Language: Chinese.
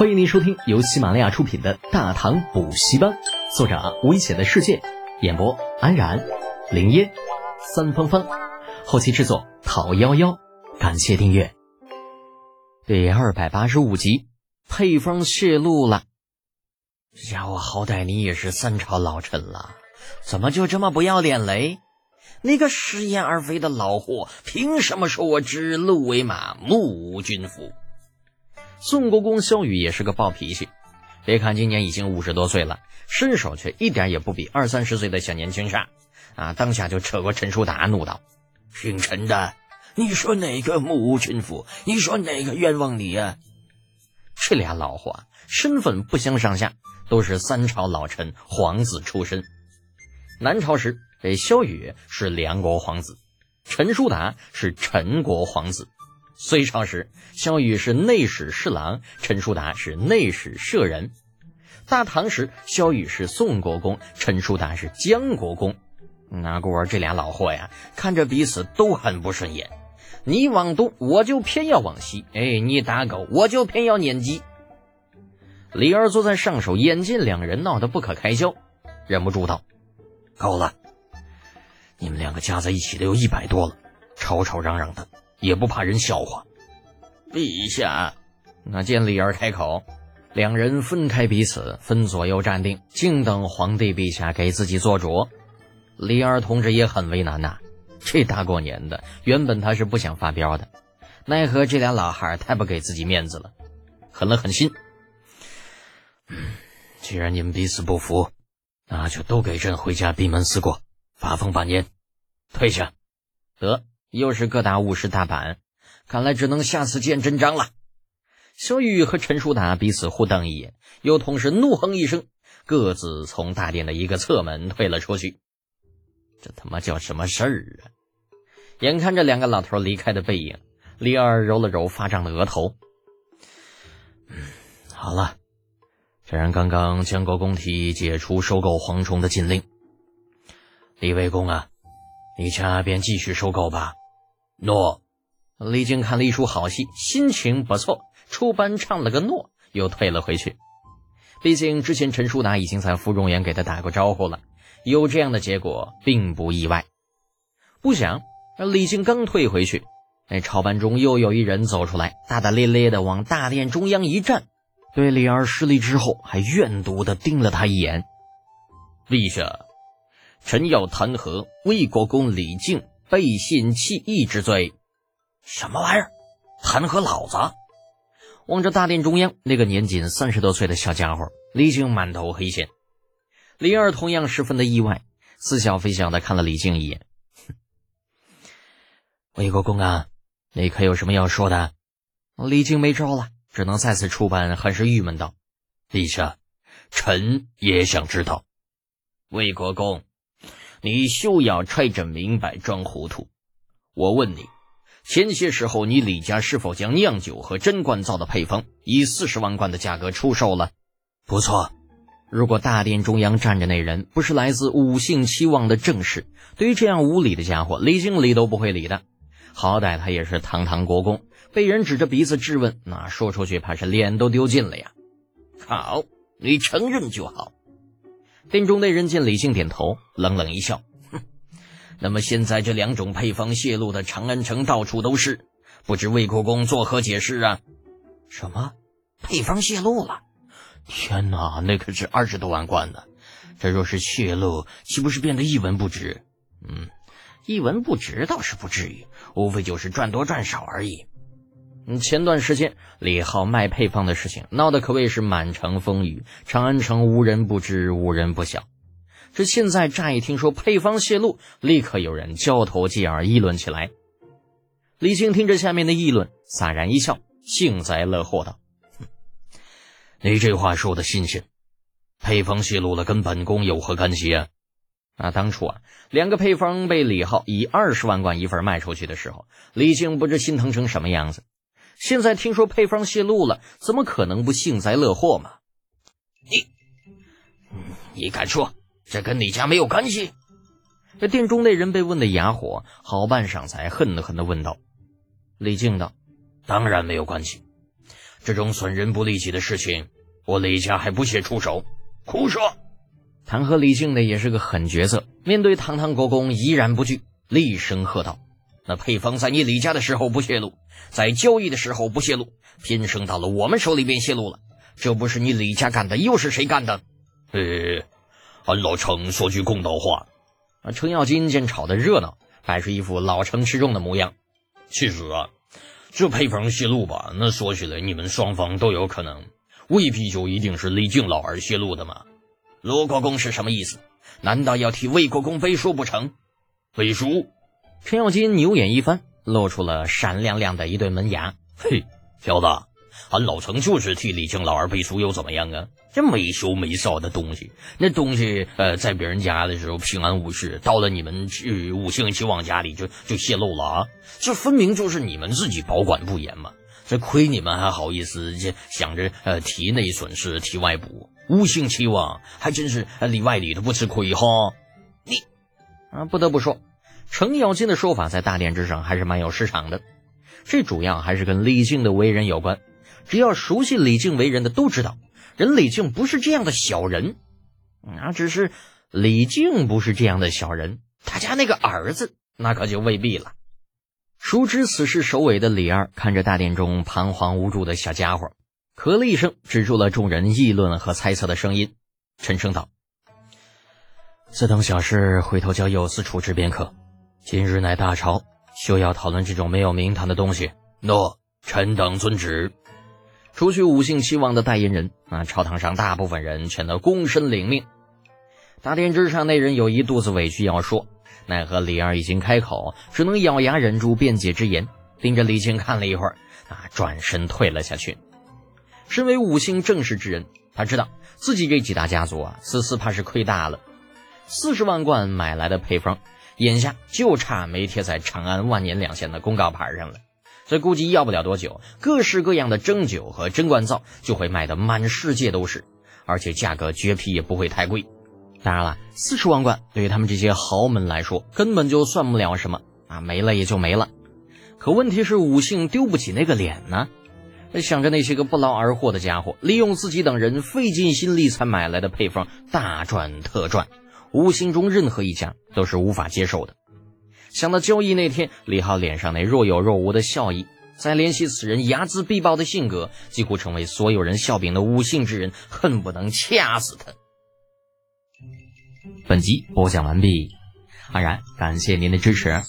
欢迎您收听由喜马拉雅出品的《大唐补习班》，作者危险的世界，演播安然、林烟、三芳芳，后期制作陶幺幺。感谢订阅。第二百八十五集，配方泄露了。家伙，好歹你也是三朝老臣了，怎么就这么不要脸嘞？那个食言而肥的老货，凭什么说我指鹿为马，目无君夫？宋国公萧雨也是个暴脾气，别看今年已经五十多岁了，身手却一点也不比二三十岁的小年轻差。啊，当下就扯过陈叔达，怒道：“姓陈的，你说哪个目无君府？你说哪个冤枉你呀？”这俩老货身份不相上下，都是三朝老臣、皇子出身。南朝时，这萧雨是梁国皇子，陈叔达是陈国皇子。隋朝时，萧雨是内史侍郎，陈叔达是内史舍人。大唐时，萧雨是宋国公，陈叔达是江国公。那故而这俩老货呀，看着彼此都很不顺眼。你往东，我就偏要往西；哎，你打狗，我就偏要撵鸡。李二坐在上首，眼见两人闹得不可开交，忍不住道：“够了！你们两个加在一起都有一百多了，吵吵嚷嚷的。”也不怕人笑话，陛下。那见李儿开口，两人分开彼此，分左右站定，静等皇帝陛下给自己做主。李儿同志也很为难呐，这大过年的，原本他是不想发飙的，奈何这俩老汉太不给自己面子了，狠了狠心。嗯，既然你们彼此不服，那就都给朕回家闭门思过，发疯半年，退下，得。又是各打五十大板，看来只能下次见真章了。萧玉和陈叔达彼此互瞪一眼，又同时怒哼一声，各自从大殿的一个侧门退了出去。这他妈叫什么事儿啊？眼看着两个老头离开的背影，李二揉了揉发胀的额头。嗯，好了，既然刚刚江国公提解除收购蝗虫的禁令，李卫公啊，你家便继续收购吧。诺，李靖看了一出好戏，心情不错，出班唱了个诺，又退了回去。毕竟之前陈叔达已经在芙蓉园给他打过招呼了，有这样的结果并不意外。不想，李靖刚退回去，那朝班中又有一人走出来，大大咧咧的往大殿中央一站，对李儿施礼之后，还怨毒的盯了他一眼。陛下，臣要弹劾魏国公李靖。背信弃义之罪，什么玩意儿？弹劾老子！望着大殿中央那个年仅三十多岁的小家伙，李靖满头黑线。李二同样十分的意外，似笑非笑的看了李靖一眼。魏国公啊，你可有什么要说的？李靖没招了，只能再次出班，很是郁闷道：“陛下，臣也想知道，魏国公。”你休要揣着明白装糊涂！我问你，前些时候你李家是否将酿酒和真罐造的配方以四十万贯的价格出售了？不错。如果大殿中央站着那人不是来自五姓七望的正室，对于这样无礼的家伙，李经理都不会理的。好歹他也是堂堂国公，被人指着鼻子质问，那说出去怕是脸都丢尽了呀。好，你承认就好。殿中那人见李靖点头，冷冷一笑：“哼，那么现在这两种配方泄露的长安城到处都是，不知魏国公作何解释啊？”“什么？配方泄露了？天哪，那可是二十多万贯呢！这若是泄露，岂不是变得一文不值？嗯，一文不值倒是不至于，无非就是赚多赚少而已。”前段时间李浩卖配方的事情闹得可谓是满城风雨，长安城无人不知，无人不晓。这现在乍一听说配方泄露，立刻有人交头接耳议论起来。李靖听着下面的议论，洒然一笑，幸灾乐祸道：“你这话说的新鲜，配方泄露了，跟本宫有何干系啊？啊，当初啊，两个配方被李浩以二十万贯一份卖出去的时候，李靖不知心疼成什么样子。”现在听说配方泄露了，怎么可能不幸灾乐祸嘛？你，你敢说这跟你家没有关系？这店中那人被问的哑火，好半晌才恨狠狠的问道：“李靖道，当然没有关系。这种损人不利己的事情，我李家还不屑出手。胡说！弹劾李靖的也是个狠角色，面对堂堂国公依然不惧，厉声喝道：“那配方在你李家的时候不泄露，在交易的时候不泄露，偏生到了我们手里便泄露了，这不是你李家干的，又是谁干的？”呃，俺老程说句公道话。啊，程咬金见吵得热闹，摆出一副老成持重的模样。其实啊。这配方泄露吧，那说起来你们双方都有可能，未必就一定是李靖老儿泄露的嘛。罗国公是什么意思？难道要替魏国公背书不成？背书？陈咬金牛眼一翻，露出了闪亮亮的一对门牙。嘿，小子，俺老程就是替李靖老二背书，又怎么样啊？这没羞没臊的东西，那东西呃，在别人家的时候平安无事，到了你们去五姓齐王家里就就泄露了啊！这分明就是你们自己保管不严嘛！这亏你们还好意思这想着呃提内损失提外补，五姓齐王还真是里外里都不吃亏哈！你啊，不得不说，程咬金的说法在大殿之上还是蛮有市场的。这主要还是跟李靖的为人有关，只要熟悉李靖为人的都知道。人李靖不是这样的小人，啊，只是李靖不是这样的小人，他家那个儿子那可就未必了。熟知此事首尾的李二看着大殿中彷徨无助的小家伙，咳了一声，止住了众人议论和猜测的声音，沉声道：“此等小事，回头交右司处置便可。今日乃大朝，休要讨论这种没有名堂的东西。”诺，臣等遵旨。除去五姓七王的代言人啊，朝堂上大部分人全都躬身领命。大殿之上，那人有一肚子委屈要说，奈何李二已经开口，只能咬牙忍住辩解之言，盯着李靖看了一会儿，啊，转身退了下去。身为五姓正室之人，他知道自己这几大家族啊，此次怕是亏大了。四十万贯买来的配方，眼下就差没贴在长安万年两县的公告牌上了。所以估计要不了多久，各式各样的蒸酒和蒸罐灶就会卖得满世界都是，而且价格绝皮也不会太贵。当然了，四十万贯对于他们这些豪门来说根本就算不了什么啊，没了也就没了。可问题是武姓丢不起那个脸呢？想着那些个不劳而获的家伙，利用自己等人费尽心力才买来的配方大赚特赚，五姓中任何一家都是无法接受的。想到交易那天，李浩脸上那若有若无的笑意，再联系此人睚眦必报的性格，几乎成为所有人笑柄的无姓之人，恨不能掐死他。本集播讲完毕，安然感谢您的支持。